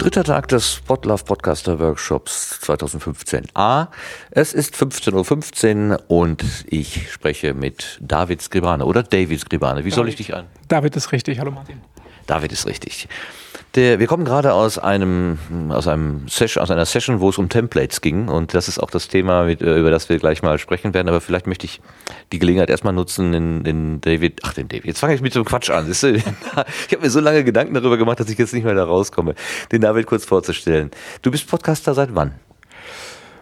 Dritter Tag des Spotlove Podcaster Workshops 2015a. Es ist 15.15 Uhr und ich spreche mit David Skribane oder David Skribane. Wie soll ich dich an? David ist richtig. Hallo Martin. David ist richtig. Der, wir kommen gerade aus einem, aus einem Session, aus einer Session, wo es um Templates ging und das ist auch das Thema, mit, äh, über das wir gleich mal sprechen werden. Aber vielleicht möchte ich die Gelegenheit erstmal nutzen, den, den David, ach den David, jetzt fange ich mit einem Quatsch an. ich habe mir so lange Gedanken darüber gemacht, dass ich jetzt nicht mehr da rauskomme, den David kurz vorzustellen. Du bist Podcaster seit wann?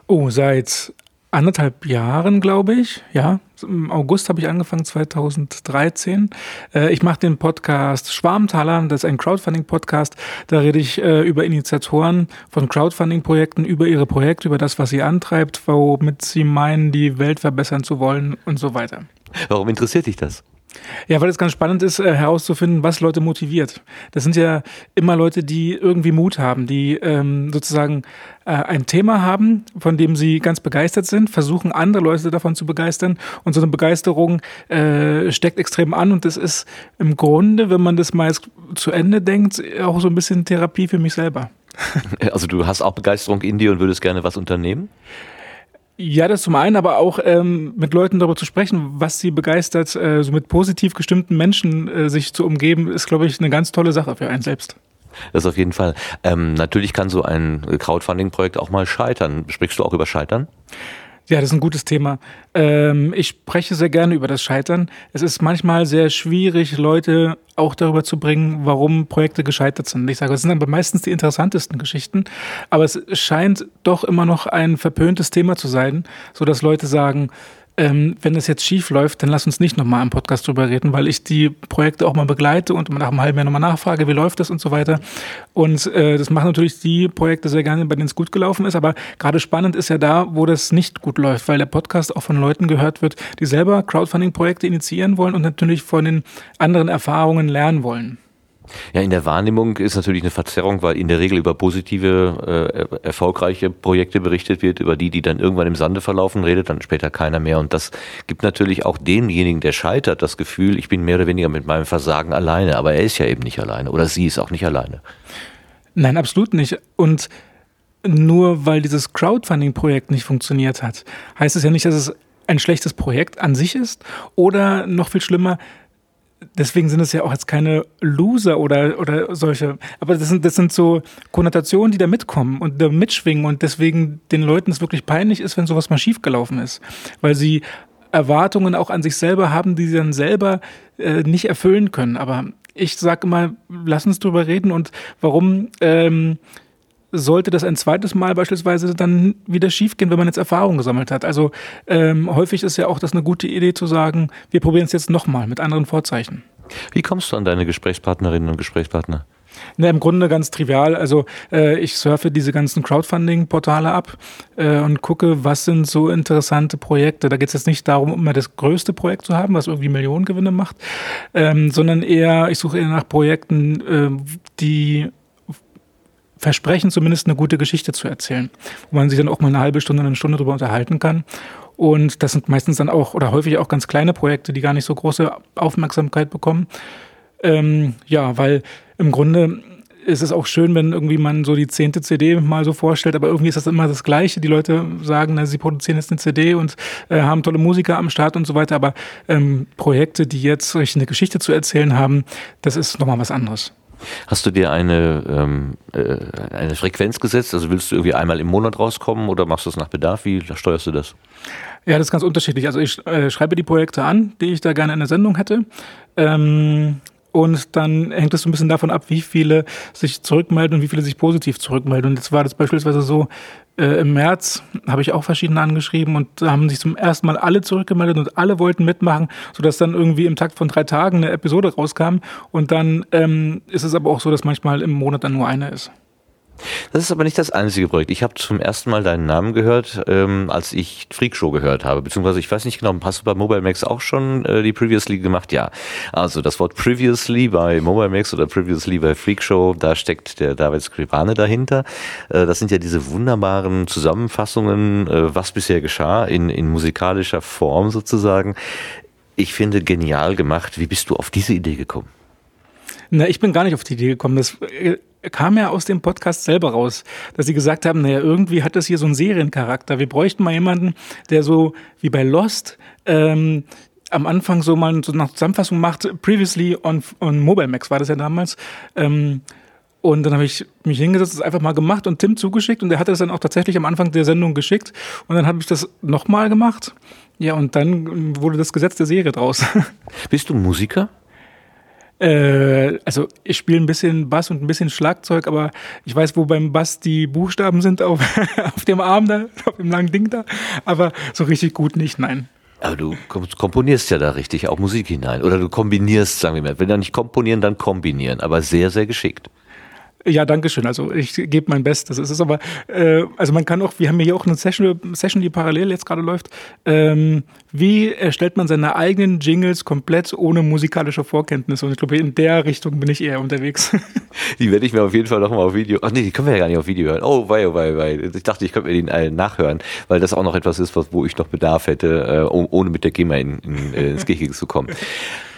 Oh, seit anderthalb Jahren, glaube ich. Ja, im August habe ich angefangen, 2013. Äh, ich mache den Podcast Schwarmtaler, das ist ein Crowdfunding-Podcast. Da rede ich äh, über Initiatoren von Crowdfunding-Projekten, über ihre Projekte, über das, was sie antreibt, womit sie meinen, die Welt verbessern zu wollen und so weiter. Warum interessiert dich das? Ja, weil es ganz spannend ist, äh, herauszufinden, was Leute motiviert. Das sind ja immer Leute, die irgendwie Mut haben, die ähm, sozusagen äh, ein Thema haben, von dem sie ganz begeistert sind, versuchen andere Leute davon zu begeistern und so eine Begeisterung äh, steckt extrem an und das ist im Grunde, wenn man das mal zu Ende denkt, auch so ein bisschen Therapie für mich selber. Also du hast auch Begeisterung in dir und würdest gerne was unternehmen? Ja, das zum einen, aber auch ähm, mit Leuten darüber zu sprechen, was sie begeistert, äh, so mit positiv gestimmten Menschen äh, sich zu umgeben, ist, glaube ich, eine ganz tolle Sache für einen selbst. Das auf jeden Fall. Ähm, natürlich kann so ein Crowdfunding-Projekt auch mal scheitern. Sprichst du auch über Scheitern? Ja, das ist ein gutes Thema. Ähm, ich spreche sehr gerne über das Scheitern. Es ist manchmal sehr schwierig, Leute auch darüber zu bringen, warum Projekte gescheitert sind. Ich sage, es sind aber meistens die interessantesten Geschichten, aber es scheint doch immer noch ein verpöntes Thema zu sein, so dass Leute sagen, ähm, wenn es jetzt schief läuft, dann lass uns nicht nochmal im Podcast drüber reden, weil ich die Projekte auch mal begleite und nach einem halben Jahr nochmal nachfrage, wie läuft das und so weiter. Und äh, das machen natürlich die Projekte sehr gerne, bei denen es gut gelaufen ist. Aber gerade spannend ist ja da, wo das nicht gut läuft, weil der Podcast auch von Leuten gehört wird, die selber Crowdfunding-Projekte initiieren wollen und natürlich von den anderen Erfahrungen lernen wollen. Ja, in der Wahrnehmung ist natürlich eine Verzerrung, weil in der Regel über positive, äh, erfolgreiche Projekte berichtet wird, über die, die dann irgendwann im Sande verlaufen, redet dann später keiner mehr. Und das gibt natürlich auch demjenigen, der scheitert, das Gefühl, ich bin mehr oder weniger mit meinem Versagen alleine. Aber er ist ja eben nicht alleine oder sie ist auch nicht alleine. Nein, absolut nicht. Und nur weil dieses Crowdfunding-Projekt nicht funktioniert hat, heißt es ja nicht, dass es ein schlechtes Projekt an sich ist oder noch viel schlimmer, deswegen sind es ja auch jetzt keine Loser oder, oder solche, aber das sind, das sind so Konnotationen, die da mitkommen und da mitschwingen und deswegen den Leuten es wirklich peinlich ist, wenn sowas mal schiefgelaufen ist, weil sie Erwartungen auch an sich selber haben, die sie dann selber äh, nicht erfüllen können. Aber ich sage immer, lass uns drüber reden und warum ähm, sollte das ein zweites Mal beispielsweise dann wieder schiefgehen, wenn man jetzt Erfahrung gesammelt hat. Also ähm, häufig ist ja auch das eine gute Idee zu sagen, wir probieren es jetzt nochmal mit anderen Vorzeichen. Wie kommst du an deine Gesprächspartnerinnen und Gesprächspartner? Na, Im Grunde ganz trivial. Also äh, ich surfe diese ganzen Crowdfunding-Portale ab äh, und gucke, was sind so interessante Projekte. Da geht es jetzt nicht darum, immer das größte Projekt zu haben, was irgendwie Millionengewinne macht, ähm, sondern eher, ich suche eher nach Projekten, äh, die versprechen, zumindest eine gute Geschichte zu erzählen, wo man sich dann auch mal eine halbe Stunde, eine Stunde drüber unterhalten kann. Und das sind meistens dann auch oder häufig auch ganz kleine Projekte, die gar nicht so große Aufmerksamkeit bekommen. Ähm, ja, weil im Grunde ist es auch schön, wenn irgendwie man so die zehnte CD mal so vorstellt, aber irgendwie ist das immer das Gleiche. Die Leute sagen, na, sie produzieren jetzt eine CD und äh, haben tolle Musiker am Start und so weiter, aber ähm, Projekte, die jetzt eine Geschichte zu erzählen haben, das ist nochmal was anderes. Hast du dir eine, ähm, äh, eine Frequenz gesetzt? Also willst du irgendwie einmal im Monat rauskommen oder machst du es nach Bedarf? Wie steuerst du das? Ja, das ist ganz unterschiedlich. Also ich äh, schreibe die Projekte an, die ich da gerne in der Sendung hätte. Ähm, und dann hängt es so ein bisschen davon ab, wie viele sich zurückmelden und wie viele sich positiv zurückmelden. Und jetzt war das beispielsweise so, äh, im März habe ich auch verschiedene angeschrieben und da haben sich zum ersten Mal alle zurückgemeldet und alle wollten mitmachen, sodass dann irgendwie im Takt von drei Tagen eine Episode rauskam. Und dann ähm, ist es aber auch so, dass manchmal im Monat dann nur eine ist. Das ist aber nicht das einzige Projekt. Ich habe zum ersten Mal deinen Namen gehört, ähm, als ich Freakshow gehört habe. Beziehungsweise, ich weiß nicht genau, hast du bei Mobile Max auch schon äh, die Previously gemacht? Ja. Also das Wort Previously bei Mobile Max oder Previously bei Freakshow, da steckt der David Skrivane dahinter. Äh, das sind ja diese wunderbaren Zusammenfassungen, äh, was bisher geschah, in, in musikalischer Form sozusagen. Ich finde genial gemacht. Wie bist du auf diese Idee gekommen? Na, ich bin gar nicht auf die Idee gekommen. Das äh, kam ja aus dem Podcast selber raus, dass sie gesagt haben, naja, irgendwie hat das hier so einen Seriencharakter. Wir bräuchten mal jemanden, der so wie bei Lost ähm, am Anfang so mal so eine Zusammenfassung macht. Previously on, on Mobile Max war das ja damals. Ähm, und dann habe ich mich hingesetzt, das einfach mal gemacht und Tim zugeschickt und der hat das dann auch tatsächlich am Anfang der Sendung geschickt. Und dann habe ich das nochmal gemacht. Ja, und dann wurde das Gesetz der Serie draus. Bist du Musiker? Äh, also ich spiele ein bisschen Bass und ein bisschen Schlagzeug, aber ich weiß, wo beim Bass die Buchstaben sind auf, auf dem Arm da, auf dem langen Ding da. Aber so richtig gut nicht, nein. Aber du komponierst ja da richtig auch Musik hinein. Oder du kombinierst, sagen wir mal. Wenn dann nicht komponieren, dann kombinieren. Aber sehr, sehr geschickt. Ja, danke schön. Also ich gebe mein Bestes. Es ist aber, äh, also man kann auch, wir haben hier auch eine Session, Session die parallel jetzt gerade läuft. Ähm, wie erstellt man seine eigenen Jingles komplett ohne musikalische Vorkenntnisse? Und ich glaube, in der Richtung bin ich eher unterwegs. Die werde ich mir auf jeden Fall nochmal auf Video. Ach nee, die können wir ja gar nicht auf Video hören. Oh, wei, oh, wei, wei. Ich dachte, ich könnte mir den allen nachhören, weil das auch noch etwas ist, was, wo ich noch Bedarf hätte, äh, ohne mit der GEMA in, in, äh, ins Gehege zu kommen.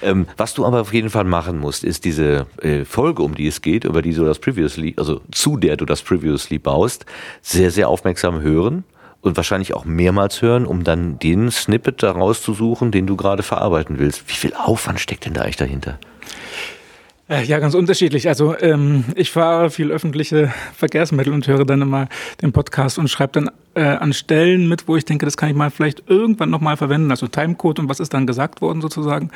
Ähm, was du aber auf jeden Fall machen musst, ist diese äh, Folge, um die es geht, über die du das Previously, also zu der du das Previously baust, sehr, sehr aufmerksam hören und wahrscheinlich auch mehrmals hören, um dann den Snippet daraus zu suchen, den du gerade verarbeiten willst. Wie viel Aufwand steckt denn da eigentlich dahinter? Äh, ja, ganz unterschiedlich. Also ähm, ich fahre viel öffentliche Verkehrsmittel und höre dann immer den Podcast und schreibe dann äh, an Stellen mit, wo ich denke, das kann ich mal vielleicht irgendwann nochmal verwenden. Also Timecode und was ist dann gesagt worden sozusagen.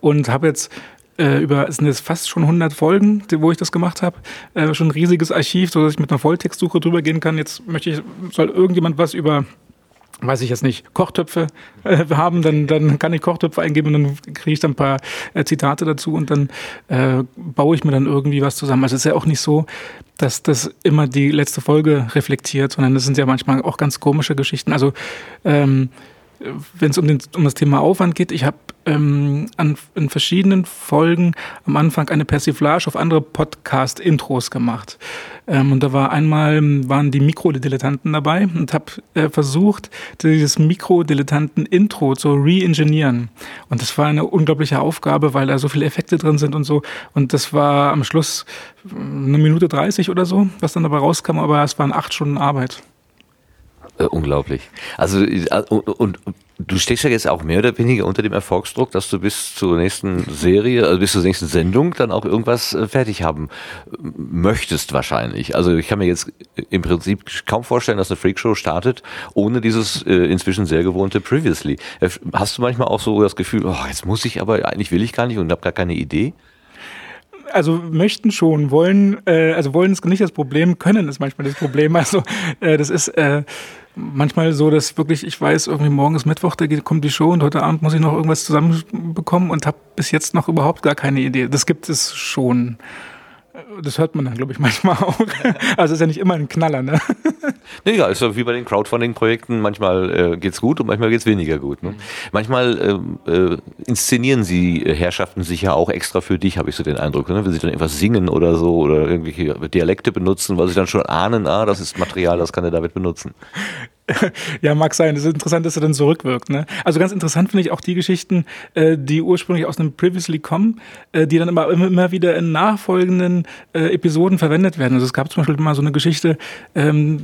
Und habe jetzt äh, über, es sind jetzt fast schon 100 Folgen, wo ich das gemacht habe. Äh, schon ein riesiges Archiv, so dass ich mit einer Volltextsuche drüber gehen kann. Jetzt möchte ich, soll irgendjemand was über weiß ich jetzt nicht, Kochtöpfe äh, haben, dann, dann kann ich Kochtöpfe eingeben und dann kriege ich dann ein paar äh, Zitate dazu und dann äh, baue ich mir dann irgendwie was zusammen. Also es ist ja auch nicht so, dass das immer die letzte Folge reflektiert, sondern das sind ja manchmal auch ganz komische Geschichten. Also ähm, wenn es um, um das Thema Aufwand geht, ich habe ähm, an, in verschiedenen Folgen am Anfang eine Persiflage auf andere Podcast-Intros gemacht. Ähm, und da war einmal, waren die Mikrodilettanten dabei und habe äh, versucht, dieses Mikrodilettanten-Intro zu re-engineeren. Und das war eine unglaubliche Aufgabe, weil da so viele Effekte drin sind und so. Und das war am Schluss eine Minute 30 oder so, was dann dabei rauskam, aber es waren acht Stunden Arbeit. Äh, unglaublich. Also äh, und, und, du stehst ja jetzt auch mehr oder weniger unter dem Erfolgsdruck, dass du bis zur nächsten Serie, also bis zur nächsten Sendung dann auch irgendwas äh, fertig haben möchtest wahrscheinlich. Also ich kann mir jetzt im Prinzip kaum vorstellen, dass eine Freakshow startet ohne dieses äh, inzwischen sehr gewohnte Previously. Hast du manchmal auch so das Gefühl, oh, jetzt muss ich aber eigentlich will ich gar nicht und habe gar keine Idee? also möchten schon, wollen, äh, also wollen ist nicht das Problem, können ist manchmal das Problem. Also äh, das ist äh, manchmal so, dass wirklich, ich weiß, irgendwie morgen ist Mittwoch, da kommt die Show und heute Abend muss ich noch irgendwas zusammenbekommen und habe bis jetzt noch überhaupt gar keine Idee. Das gibt es schon. Das hört man dann, glaube ich, manchmal auch. Also ist ja nicht immer ein Knaller, ne? Nee, ja, ist ja wie bei den Crowdfunding-Projekten. Manchmal äh, geht's gut und manchmal geht's weniger gut. Ne? Mhm. Manchmal äh, äh, inszenieren sie äh, Herrschaften sich ja auch extra für dich, habe ich so den Eindruck. Ne? Wenn sie dann etwas singen oder so oder irgendwelche Dialekte benutzen, weil sie dann schon ahnen, ah, das ist Material, das kann er damit benutzen. ja, mag sein. Es ist interessant, dass er dann zurückwirkt. Ne? Also ganz interessant finde ich auch die Geschichten, äh, die ursprünglich aus einem Previously kommen, äh, die dann immer, immer wieder in nachfolgenden äh, Episoden verwendet werden. Also es gab zum Beispiel mal so eine Geschichte, ähm,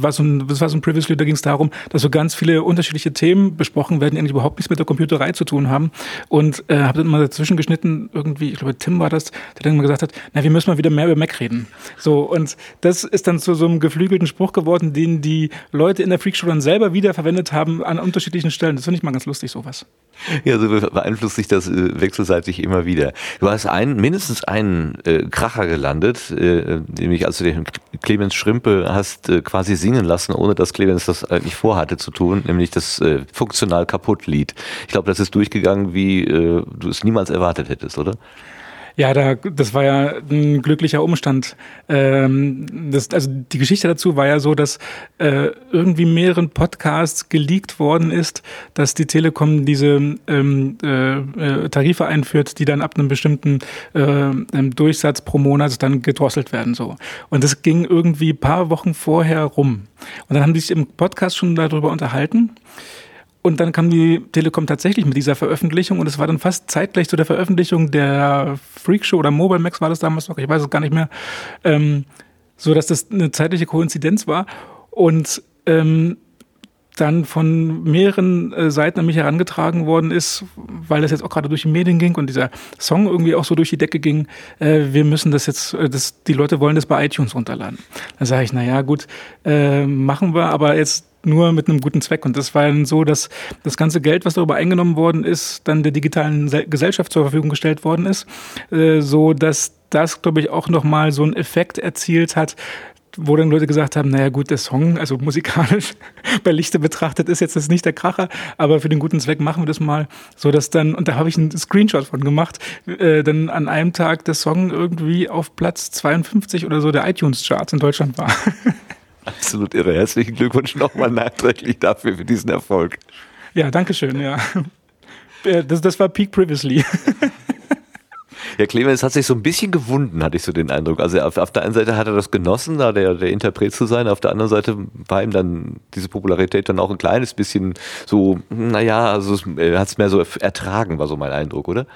was so ein, das war so ein Previously, da ging es darum, dass so ganz viele unterschiedliche Themen besprochen werden, die eigentlich überhaupt nichts mit der Computerei zu tun haben. Und äh, habe dann mal dazwischen geschnitten, irgendwie, ich glaube, Tim war das, der dann mal gesagt hat, na, wir müssen mal wieder mehr über Mac reden. So, und das ist dann zu so einem geflügelten Spruch geworden, den die Leute in der Freakshow dann selber wieder verwendet haben an unterschiedlichen Stellen. Das finde ich mal ganz lustig, sowas. Ja, so beeinflusst sich das äh, wechselseitig immer wieder. Du hast einen, mindestens einen äh, Kracher gelandet, äh, nämlich als du den Clemens Schrimpe hast äh, quasi singen lassen, ohne dass Clemens das eigentlich vorhatte zu tun, nämlich das äh, funktional kaputt Lied. Ich glaube, das ist durchgegangen, wie du es niemals erwartet hättest, oder? Ja, da, das war ja ein glücklicher Umstand. Ähm, das, also die Geschichte dazu war ja so, dass äh, irgendwie mehreren Podcasts geleakt worden ist, dass die Telekom diese ähm, äh, äh Tarife einführt, die dann ab einem bestimmten äh, Durchsatz pro Monat dann gedrosselt werden. So. Und das ging irgendwie paar Wochen vorher rum. Und dann haben die sich im Podcast schon darüber unterhalten. Und dann kam die Telekom tatsächlich mit dieser Veröffentlichung und es war dann fast zeitgleich zu der Veröffentlichung der Freakshow oder Mobile Max war das damals noch, ich weiß es gar nicht mehr, ähm, so dass das eine zeitliche Koinzidenz war und ähm, dann von mehreren äh, Seiten an mich herangetragen worden ist, weil das jetzt auch gerade durch die Medien ging und dieser Song irgendwie auch so durch die Decke ging, äh, wir müssen das jetzt, äh, das, die Leute wollen das bei iTunes runterladen. Da sage ich, naja, gut, äh, machen wir, aber jetzt nur mit einem guten Zweck. Und das war dann so, dass das ganze Geld, was darüber eingenommen worden ist, dann der digitalen Gesellschaft zur Verfügung gestellt worden ist, äh, so dass das, glaube ich, auch nochmal so einen Effekt erzielt hat, wo dann Leute gesagt haben, naja gut, der Song, also musikalisch bei Lichte betrachtet, ist jetzt das nicht der Kracher, aber für den guten Zweck machen wir das mal, so dass dann, und da habe ich einen Screenshot von gemacht, äh, dann an einem Tag der Song irgendwie auf Platz 52 oder so der iTunes-Charts in Deutschland war. Absolut irre. Herzlichen Glückwunsch nochmal nachträglich dafür, für diesen Erfolg. Ja, danke schön, ja. Äh, das, das war Peak Previously. Ja, Clemens hat sich so ein bisschen gewunden, hatte ich so den Eindruck. Also auf, auf der einen Seite hat er das genossen, da der, der Interpret zu sein, auf der anderen Seite war ihm dann diese Popularität dann auch ein kleines bisschen so, naja, also er hat es mehr so ertragen, war so mein Eindruck, oder?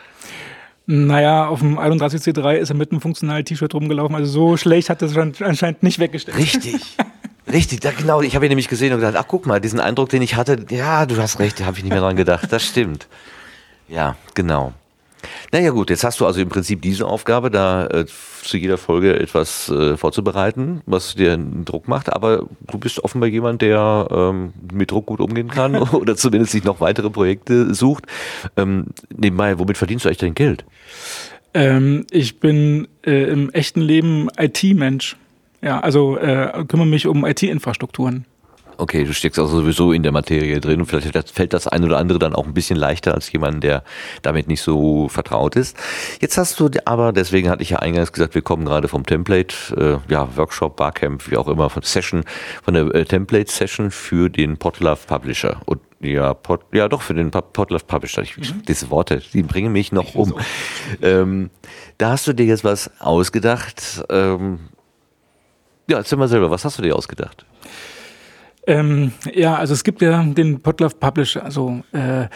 Naja, auf dem 31C3 ist er mit einem funktionalen T-Shirt rumgelaufen. Also so schlecht hat das anscheinend nicht weggestellt. Richtig. Richtig, da, genau. Ich habe ihn nämlich gesehen und gedacht, ach guck mal, diesen Eindruck, den ich hatte, ja, du hast recht, da habe ich nicht mehr dran gedacht. Das stimmt. Ja, genau. Naja gut, jetzt hast du also im Prinzip diese Aufgabe, da äh, zu jeder Folge etwas äh, vorzubereiten, was dir einen Druck macht, aber du bist offenbar jemand, der ähm, mit Druck gut umgehen kann oder zumindest sich noch weitere Projekte sucht. Ähm, nebenbei, womit verdienst du eigentlich dein Geld? Ähm, ich bin äh, im echten Leben IT-Mensch. Ja, also äh, kümmere mich um IT-Infrastrukturen. Okay, du steckst also sowieso in der Materie drin und vielleicht fällt das ein oder andere dann auch ein bisschen leichter als jemand, der damit nicht so vertraut ist. Jetzt hast du aber, deswegen hatte ich ja eingangs gesagt, wir kommen gerade vom Template, äh, ja, Workshop, Barcamp, wie auch immer, von Session, von der äh, Template-Session für den Podlove Publisher. Und ja, Pod, ja doch, für den Podlove Publisher. Ich, mhm. Diese Worte, die bringen mich noch um. Ähm, da hast du dir jetzt was ausgedacht. Ähm, ja, erzähl mal selber, was hast du dir ausgedacht? Ähm, ja, also es gibt ja den Podlove Publisher, also äh,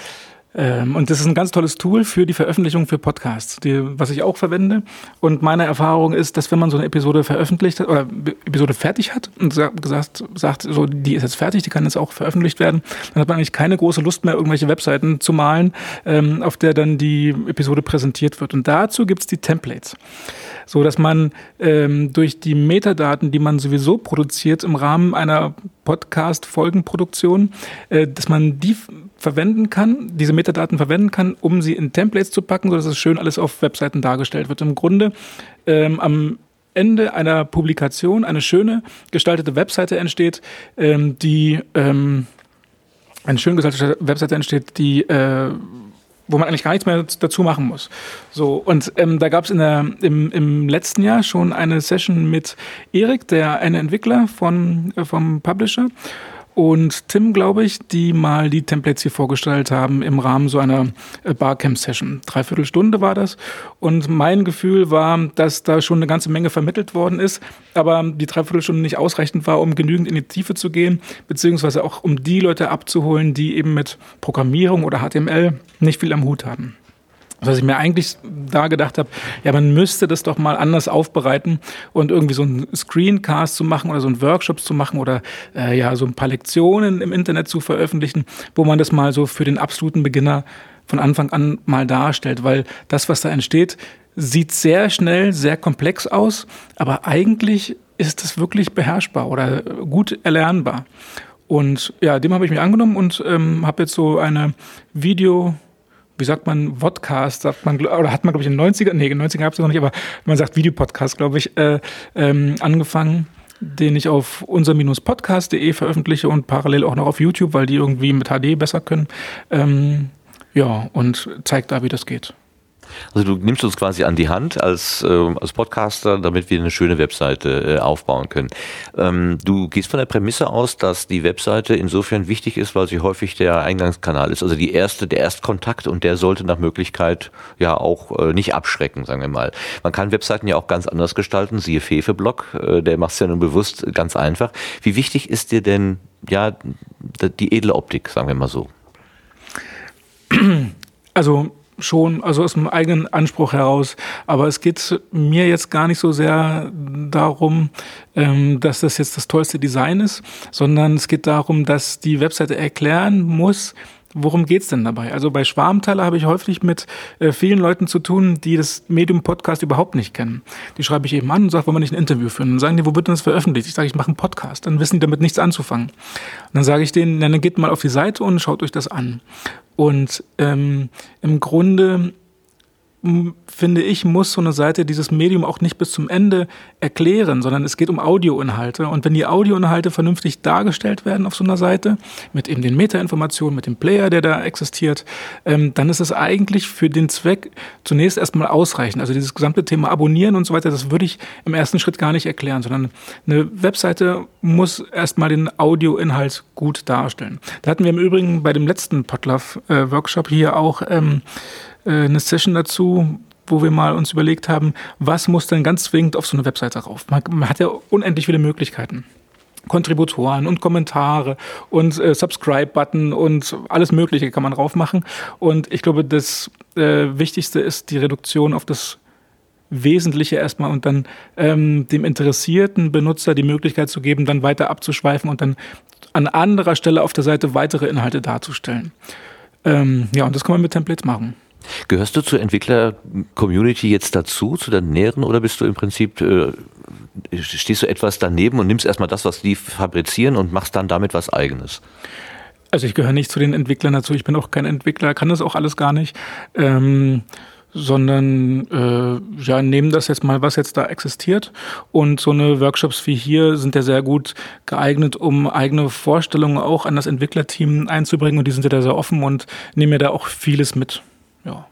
ähm, und das ist ein ganz tolles Tool für die Veröffentlichung für Podcasts, die, was ich auch verwende. Und meine Erfahrung ist, dass wenn man so eine Episode veröffentlicht hat oder Episode fertig hat und gesagt, sagt, so die ist jetzt fertig, die kann jetzt auch veröffentlicht werden, dann hat man eigentlich keine große Lust mehr, irgendwelche Webseiten zu malen, ähm, auf der dann die Episode präsentiert wird. Und dazu gibt's die Templates so dass man ähm, durch die Metadaten, die man sowieso produziert im Rahmen einer Podcast-Folgenproduktion, äh, dass man die verwenden kann, diese Metadaten verwenden kann, um sie in Templates zu packen, sodass es schön alles auf Webseiten dargestellt wird. Im Grunde ähm, am Ende einer Publikation eine schöne gestaltete Webseite entsteht, ähm, die ähm, eine schön gestaltete Webseite entsteht, die äh, wo man eigentlich gar nichts mehr dazu machen muss. So, und ähm, da gab es im, im letzten Jahr schon eine Session mit Erik, der eine Entwickler von, äh, vom Publisher und Tim, glaube ich, die mal die Templates hier vorgestellt haben im Rahmen so einer äh, Barcamp-Session. Dreiviertel Stunde war das. Und mein Gefühl war, dass da schon eine ganze Menge vermittelt worden ist, aber die Dreiviertelstunde nicht ausreichend war, um genügend in die Tiefe zu gehen, beziehungsweise auch um die Leute abzuholen, die eben mit Programmierung oder HTML nicht viel am Hut haben. Was ich mir eigentlich da gedacht habe, ja, man müsste das doch mal anders aufbereiten und irgendwie so einen Screencast zu machen oder so einen Workshop zu machen oder äh, ja, so ein paar Lektionen im Internet zu veröffentlichen, wo man das mal so für den absoluten Beginner von Anfang an mal darstellt, weil das, was da entsteht, sieht sehr schnell, sehr komplex aus, aber eigentlich ist es wirklich beherrschbar oder gut erlernbar. Und ja, dem habe ich mich angenommen und ähm, habe jetzt so eine Video- wie sagt man, Vodcast, sagt man, oder hat man, glaube ich, in den 90er, nee, in den 90er gab es noch nicht, aber man sagt Videopodcast, glaube ich, äh, ähm, angefangen den ich auf unser-podcast.de veröffentliche und parallel auch noch auf YouTube, weil die irgendwie mit HD besser können. Ähm, ja, und zeigt da, wie das geht. Also du nimmst uns quasi an die Hand als, äh, als Podcaster, damit wir eine schöne Webseite äh, aufbauen können. Ähm, du gehst von der Prämisse aus, dass die Webseite insofern wichtig ist, weil sie häufig der Eingangskanal ist. Also die erste, der Erstkontakt und der sollte nach Möglichkeit ja auch äh, nicht abschrecken, sagen wir mal. Man kann Webseiten ja auch ganz anders gestalten, siehe Fefe-Blog, äh, der macht es ja nun bewusst ganz einfach. Wie wichtig ist dir denn ja die edle Optik, sagen wir mal so? Also schon, also aus dem eigenen Anspruch heraus. Aber es geht mir jetzt gar nicht so sehr darum, ähm, dass das jetzt das tollste Design ist, sondern es geht darum, dass die Webseite erklären muss, worum geht's denn dabei? Also bei Schwarmtaler habe ich häufig mit äh, vielen Leuten zu tun, die das Medium Podcast überhaupt nicht kennen. Die schreibe ich eben an und sage, wollen wir nicht ein Interview führen? Dann sagen die, wo wird denn das veröffentlicht? Ich sage, ich mache einen Podcast. Dann wissen die damit nichts anzufangen. Und dann sage ich denen, dann geht mal auf die Seite und schaut euch das an. Und ähm, im Grunde finde ich, muss so eine Seite dieses Medium auch nicht bis zum Ende erklären, sondern es geht um Audioinhalte. Und wenn die Audioinhalte vernünftig dargestellt werden auf so einer Seite, mit eben den Metainformationen, mit dem Player, der da existiert, ähm, dann ist es eigentlich für den Zweck zunächst erstmal ausreichend. Also dieses gesamte Thema Abonnieren und so weiter, das würde ich im ersten Schritt gar nicht erklären, sondern eine Webseite muss erstmal den Audioinhalt gut darstellen. Da hatten wir im Übrigen bei dem letzten Potlove-Workshop hier auch ähm, äh, eine Session dazu, wo wir mal uns überlegt haben, was muss denn ganz zwingend auf so eine Webseite rauf? Man, man hat ja unendlich viele Möglichkeiten. Kontributoren und Kommentare und äh, Subscribe-Button und alles Mögliche kann man drauf machen. Und ich glaube, das äh, Wichtigste ist die Reduktion auf das Wesentliche erstmal und dann ähm, dem interessierten Benutzer die Möglichkeit zu geben, dann weiter abzuschweifen und dann an anderer Stelle auf der Seite weitere Inhalte darzustellen. Ähm, ja, und das kann man mit Templates machen. Gehörst du zur Entwickler-Community jetzt dazu, zu der näheren, oder bist du im Prinzip, äh, stehst du etwas daneben und nimmst erstmal das, was die fabrizieren und machst dann damit was eigenes? Also ich gehöre nicht zu den Entwicklern dazu, ich bin auch kein Entwickler, kann das auch alles gar nicht. Ähm, sondern äh, ja, nehmen das jetzt mal, was jetzt da existiert. Und so eine Workshops wie hier sind ja sehr gut geeignet, um eigene Vorstellungen auch an das Entwicklerteam einzubringen. Und die sind ja da sehr offen und nehmen ja da auch vieles mit ja.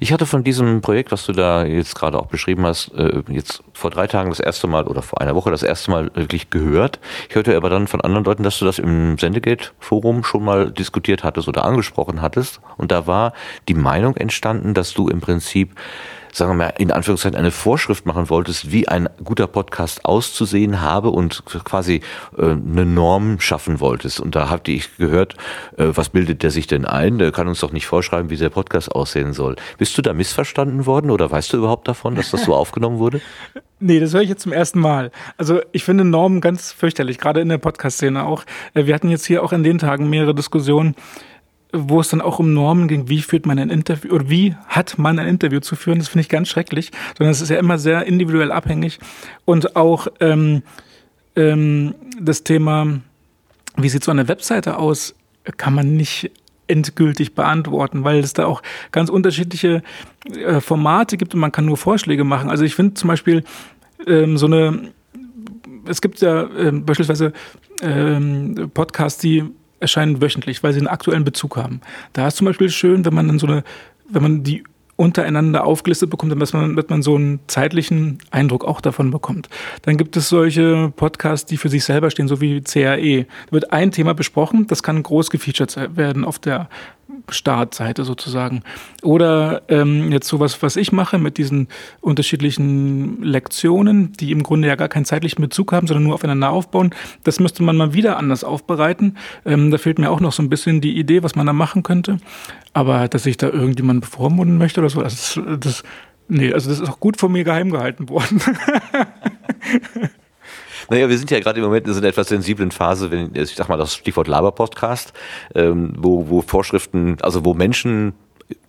Ich hatte von diesem Projekt, was du da jetzt gerade auch beschrieben hast, äh, jetzt vor drei Tagen das erste Mal oder vor einer Woche das erste Mal wirklich gehört. Ich hörte aber dann von anderen Leuten, dass du das im Sendegate-Forum schon mal diskutiert hattest oder angesprochen hattest. Und da war die Meinung entstanden, dass du im Prinzip sagen wir mal, in Anführungszeichen eine Vorschrift machen wolltest, wie ein guter Podcast auszusehen habe und quasi äh, eine Norm schaffen wolltest. Und da habt ich gehört, äh, was bildet der sich denn ein? Der kann uns doch nicht vorschreiben, wie der Podcast aussehen soll. Bist du da missverstanden worden oder weißt du überhaupt davon, dass das so aufgenommen wurde? Nee, das höre ich jetzt zum ersten Mal. Also ich finde Normen ganz fürchterlich, gerade in der Podcast-Szene auch. Äh, wir hatten jetzt hier auch in den Tagen mehrere Diskussionen wo es dann auch um Normen ging, wie führt man ein Interview oder wie hat man ein Interview zu führen, das finde ich ganz schrecklich, sondern es ist ja immer sehr individuell abhängig und auch ähm, ähm, das Thema, wie sieht so eine Webseite aus, kann man nicht endgültig beantworten, weil es da auch ganz unterschiedliche äh, Formate gibt und man kann nur Vorschläge machen. Also ich finde zum Beispiel ähm, so eine, es gibt ja äh, beispielsweise ähm, Podcasts, die erscheinen wöchentlich, weil sie einen aktuellen Bezug haben. Da ist zum Beispiel schön, wenn man dann so eine, wenn man die untereinander aufgelistet bekommt, damit man, damit man so einen zeitlichen Eindruck auch davon bekommt. Dann gibt es solche Podcasts, die für sich selber stehen, so wie CAE. Da wird ein Thema besprochen, das kann groß gefeatured werden auf der Startseite sozusagen. Oder ähm, jetzt sowas, was ich mache mit diesen unterschiedlichen Lektionen, die im Grunde ja gar keinen zeitlichen Bezug haben, sondern nur aufeinander aufbauen. Das müsste man mal wieder anders aufbereiten. Ähm, da fehlt mir auch noch so ein bisschen die Idee, was man da machen könnte. Aber dass ich da irgendjemand bevormunden möchte oder so, das, das nee, also das ist auch gut von mir geheim gehalten worden. Naja, wir sind ja gerade im Moment in so einer etwas sensiblen Phase, wenn, ich sag mal, das Stichwort Laber-Podcast, ähm, wo, wo Vorschriften, also wo Menschen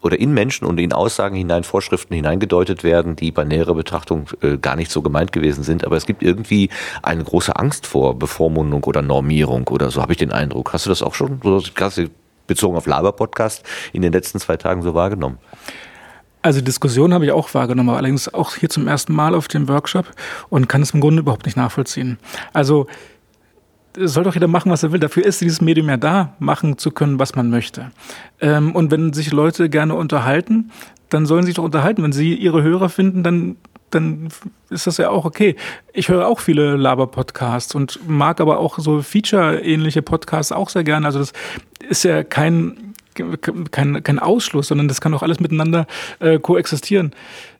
oder in Menschen und in Aussagen hinein Vorschriften hineingedeutet werden, die bei näherer Betrachtung äh, gar nicht so gemeint gewesen sind. Aber es gibt irgendwie eine große Angst vor Bevormundung oder Normierung oder so, habe ich den Eindruck. Hast du das auch schon, so bezogen auf Laber-Podcast, in den letzten zwei Tagen so wahrgenommen? Also Diskussion habe ich auch wahrgenommen, allerdings auch hier zum ersten Mal auf dem Workshop und kann es im Grunde überhaupt nicht nachvollziehen. Also soll doch jeder machen, was er will. Dafür ist dieses Medium ja da, machen zu können, was man möchte. Ähm, und wenn sich Leute gerne unterhalten, dann sollen sie sich doch unterhalten. Wenn sie ihre Hörer finden, dann dann ist das ja auch okay. Ich höre auch viele Laber-Podcasts und mag aber auch so Feature-ähnliche Podcasts auch sehr gerne. Also das ist ja kein kein, kein Ausschluss, sondern das kann auch alles miteinander äh, koexistieren.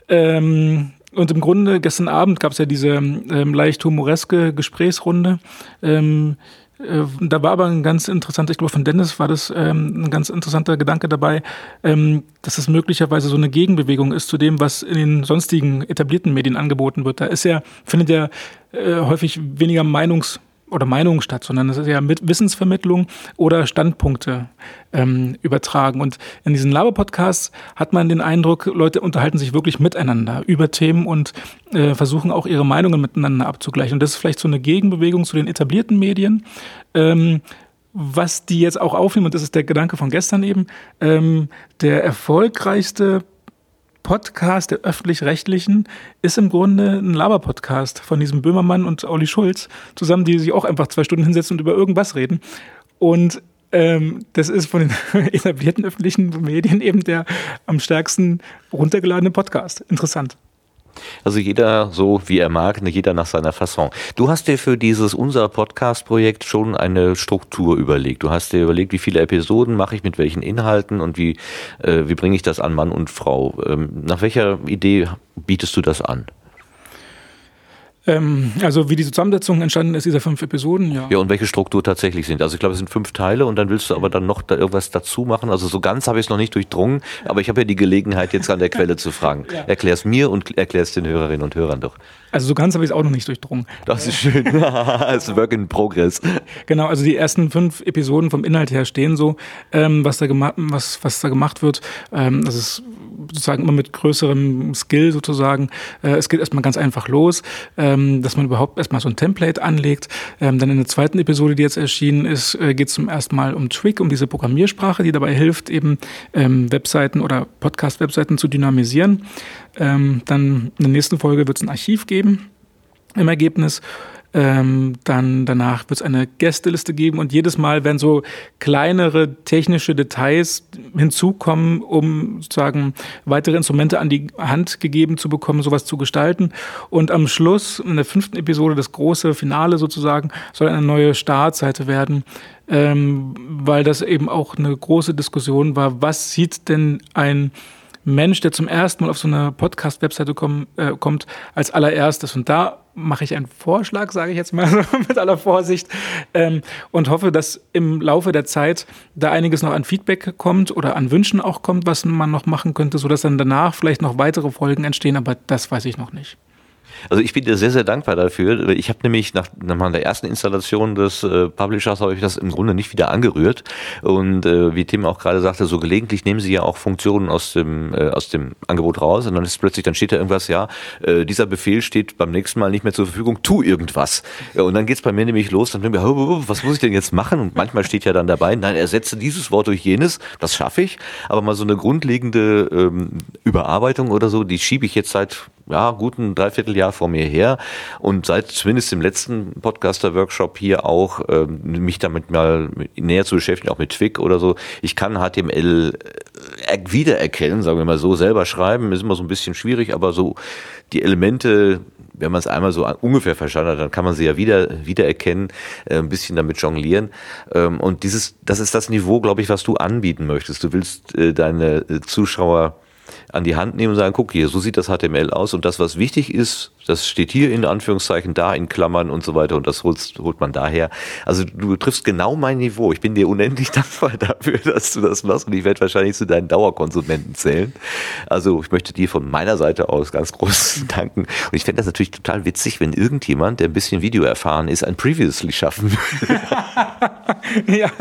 Ähm, und im Grunde, gestern Abend gab es ja diese ähm, leicht humoreske Gesprächsrunde, ähm, Äh, da war aber ein ganz interessanter, ich glaube von Dennis war das ähm, ein ganz interessanter Gedanke dabei, ähm, dass es möglicherweise so eine Gegenbewegung ist zu dem, was in den sonstigen etablierten Medien angeboten wird. Da ist ja, findet ja äh, häufig weniger Meinungs- oder Meinungen statt, sondern es ist ja mit Wissensvermittlung oder Standpunkte ähm, übertragen. Und in diesen Laber-Podcasts hat man den Eindruck, Leute unterhalten sich wirklich miteinander über Themen und äh, versuchen auch ihre Meinungen miteinander abzugleichen. Und das ist vielleicht so eine Gegenbewegung zu den etablierten Medien. Ähm, was die jetzt auch aufnehmen, und das ist der Gedanke von gestern eben, ähm, der erfolgreichste Podcast der öffentlich-rechtlichen ist im Grunde ein Laber-Podcast von diesem Böhmermann und Olli Schulz zusammen, die sich auch einfach zwei Stunden hinsetzen und über irgendwas reden. Und ähm, das ist von den etablierten öffentlichen Medien eben der am stärksten runtergeladene Podcast. Interessant. Also jeder so, wie er mag, ne, jeder nach seiner Fasson. Du hast dir für dieses unser Podcast-Projekt schon eine Struktur überlegt. Du hast dir überlegt, wie viele Episoden mache ich mit welchen Inhalten und wie, äh, wie bringe ich das an Mann und Frau. Ähm, nach welcher Idee bietest du das an? Ähm, also wie die Zusammensetzung entstanden ist, dieser fünf Episoden, ja. Ja, und welche Struktur tatsächlich sind. Also ich glaube, es sind fünf Teile und dann willst du aber dann noch da irgendwas dazu machen. Also so ganz habe ich es noch nicht durchdrungen, aber ich habe ja die Gelegenheit, jetzt an der Quelle zu fragen. Ja. Erklär es mir und erklär es den Hörerinnen und Hörern doch. Also so ganz habe ich es auch noch nicht durchdrungen. Das ist schön. das ist Work in Progress. Genau, also die ersten fünf Episoden vom Inhalt her stehen so, ähm, was, da was, was da gemacht wird. Ähm, das ist sozusagen immer mit größerem Skill sozusagen. Äh, es geht erstmal ganz einfach los, ähm, dass man überhaupt erstmal so ein Template anlegt. Ähm, dann in der zweiten Episode, die jetzt erschienen ist, äh, geht es zum ersten Mal um Twig, um diese Programmiersprache, die dabei hilft, eben ähm, Webseiten oder Podcast-Webseiten zu dynamisieren. Ähm, dann in der nächsten Folge wird es ein Archiv geben im Ergebnis. Ähm, dann danach wird es eine Gästeliste geben und jedes Mal werden so kleinere technische Details hinzukommen, um sozusagen weitere Instrumente an die Hand gegeben zu bekommen, sowas zu gestalten. Und am Schluss, in der fünften Episode, das große Finale sozusagen, soll eine neue Startseite werden, ähm, weil das eben auch eine große Diskussion war. Was sieht denn ein Mensch, der zum ersten Mal auf so eine Podcast-Webseite komm, äh, kommt, als allererstes. Und da mache ich einen Vorschlag, sage ich jetzt mal mit aller Vorsicht, ähm, und hoffe, dass im Laufe der Zeit da einiges noch an Feedback kommt oder an Wünschen auch kommt, was man noch machen könnte, sodass dann danach vielleicht noch weitere Folgen entstehen, aber das weiß ich noch nicht. Also ich bin dir sehr, sehr dankbar dafür. Ich habe nämlich nach, nach meiner ersten Installation des äh, Publishers habe ich das im Grunde nicht wieder angerührt. Und äh, wie Tim auch gerade sagte, so gelegentlich nehmen sie ja auch Funktionen aus dem, äh, aus dem Angebot raus und dann ist plötzlich, dann steht da irgendwas, ja, äh, dieser Befehl steht beim nächsten Mal nicht mehr zur Verfügung, tu irgendwas. Und dann geht's bei mir nämlich los, dann denke ich, was muss ich denn jetzt machen? Und manchmal steht ja dann dabei, nein, ersetze dieses Wort durch jenes, das schaffe ich. Aber mal so eine grundlegende ähm, Überarbeitung oder so, die schiebe ich jetzt seit ja, guten Dreivierteljahr vor mir her und seit zumindest im letzten Podcaster-Workshop hier auch ähm, mich damit mal näher zu beschäftigen, auch mit Twig oder so. Ich kann HTML äh, wiedererkennen, sagen wir mal so, selber schreiben ist immer so ein bisschen schwierig, aber so die Elemente, wenn man es einmal so ungefähr verstanden hat, dann kann man sie ja wieder wiedererkennen, äh, ein bisschen damit jonglieren. Ähm, und dieses, das ist das Niveau, glaube ich, was du anbieten möchtest. Du willst äh, deine äh, Zuschauer an die Hand nehmen und sagen, guck hier, so sieht das HTML aus und das, was wichtig ist, das steht hier in Anführungszeichen, da in Klammern und so weiter und das holt, holt man daher. Also du triffst genau mein Niveau. Ich bin dir unendlich dankbar dafür, dass du das machst und ich werde wahrscheinlich zu deinen Dauerkonsumenten zählen. Also ich möchte dir von meiner Seite aus ganz groß danken und ich fände das natürlich total witzig, wenn irgendjemand, der ein bisschen Video erfahren ist, ein Previously schaffen würde. ja,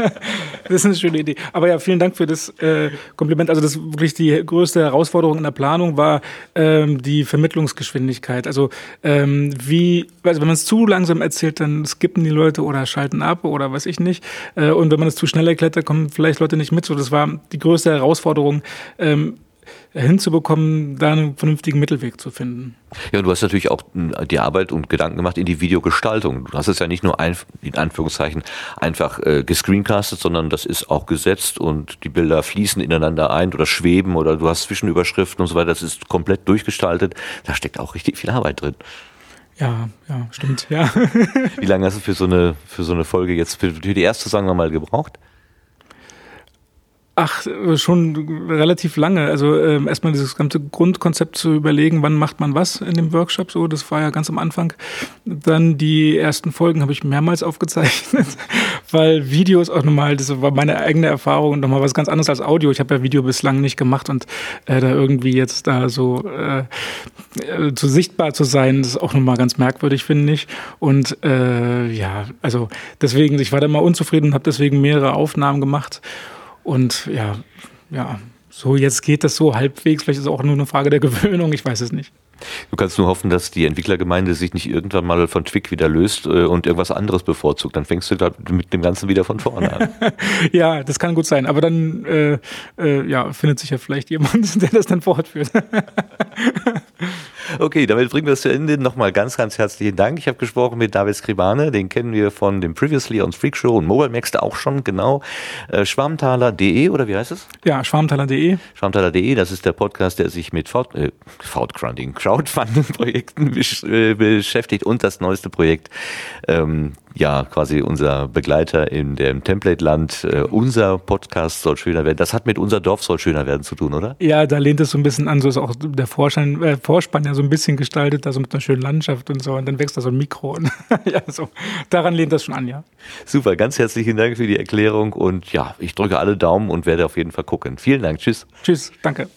das ist eine schöne Idee. Aber ja, vielen Dank für das äh, Kompliment. Also das ist wirklich die größte Herausforderung in der Planung war ähm, die Vermittlungsgeschwindigkeit. Also ähm, wie, also wenn man es zu langsam erzählt, dann skippen die Leute oder schalten ab oder weiß ich nicht. Äh, und wenn man es zu schnell erklärt, dann kommen vielleicht Leute nicht mit. So, das war die größte Herausforderung. Ähm, hinzubekommen, da einen vernünftigen Mittelweg zu finden. Ja, und du hast natürlich auch die Arbeit und Gedanken gemacht in die Videogestaltung. Du hast es ja nicht nur ein, in Anführungszeichen einfach äh, gescreencastet, sondern das ist auch gesetzt und die Bilder fließen ineinander ein oder schweben oder du hast Zwischenüberschriften und so weiter. Das ist komplett durchgestaltet. Da steckt auch richtig viel Arbeit drin. Ja, ja, stimmt, ja. Wie lange hast du für so eine, für so eine Folge jetzt, für, für die erste, sagen wir mal, gebraucht? Ach, schon relativ lange. Also ähm, erstmal dieses ganze Grundkonzept zu überlegen, wann macht man was in dem Workshop. So, das war ja ganz am Anfang. Dann die ersten Folgen habe ich mehrmals aufgezeichnet, weil Videos auch nochmal, das war meine eigene Erfahrung und nochmal was ganz anderes als Audio. Ich habe ja Video bislang nicht gemacht und äh, da irgendwie jetzt da so äh, äh, zu sichtbar zu sein, das ist auch nochmal ganz merkwürdig, finde ich. Und äh, ja, also deswegen, ich war da mal unzufrieden und habe deswegen mehrere Aufnahmen gemacht. Und ja, ja, so jetzt geht das so halbwegs. Vielleicht ist es auch nur eine Frage der Gewöhnung, ich weiß es nicht. Du kannst nur hoffen, dass die Entwicklergemeinde sich nicht irgendwann mal von Twig wieder löst äh, und irgendwas anderes bevorzugt. Dann fängst du mit dem Ganzen wieder von vorne an. ja, das kann gut sein. Aber dann äh, äh, ja, findet sich ja vielleicht jemand, der das dann fortführt. Okay, damit bringen wir es zu Ende. Nochmal ganz, ganz herzlichen Dank. Ich habe gesprochen mit David Skribane, den kennen wir von dem Previously on Freak Show und Mobile Max auch schon, genau. Äh, Schwarmtaler.de oder wie heißt es? Ja, schwarmtaler.de. Schwarmtaler.de, das ist der Podcast, der sich mit äh, Crowdfunding-Projekten äh, beschäftigt und das neueste Projekt ähm, ja quasi unser Begleiter in dem Template-Land. Äh, unser Podcast soll schöner werden. Das hat mit unser Dorf soll schöner werden zu tun, oder? Ja, da lehnt es so ein bisschen an. So ist auch der Vorspann, äh, Vorspann ja so ein bisschen gestaltet, da so mit einer schönen Landschaft und so. Und dann wächst da so ein Mikro. Und ja, so. Daran lehnt das schon an, ja. Super, ganz herzlichen Dank für die Erklärung und ja, ich drücke alle Daumen und werde auf jeden Fall gucken. Vielen Dank. Tschüss. Tschüss, danke.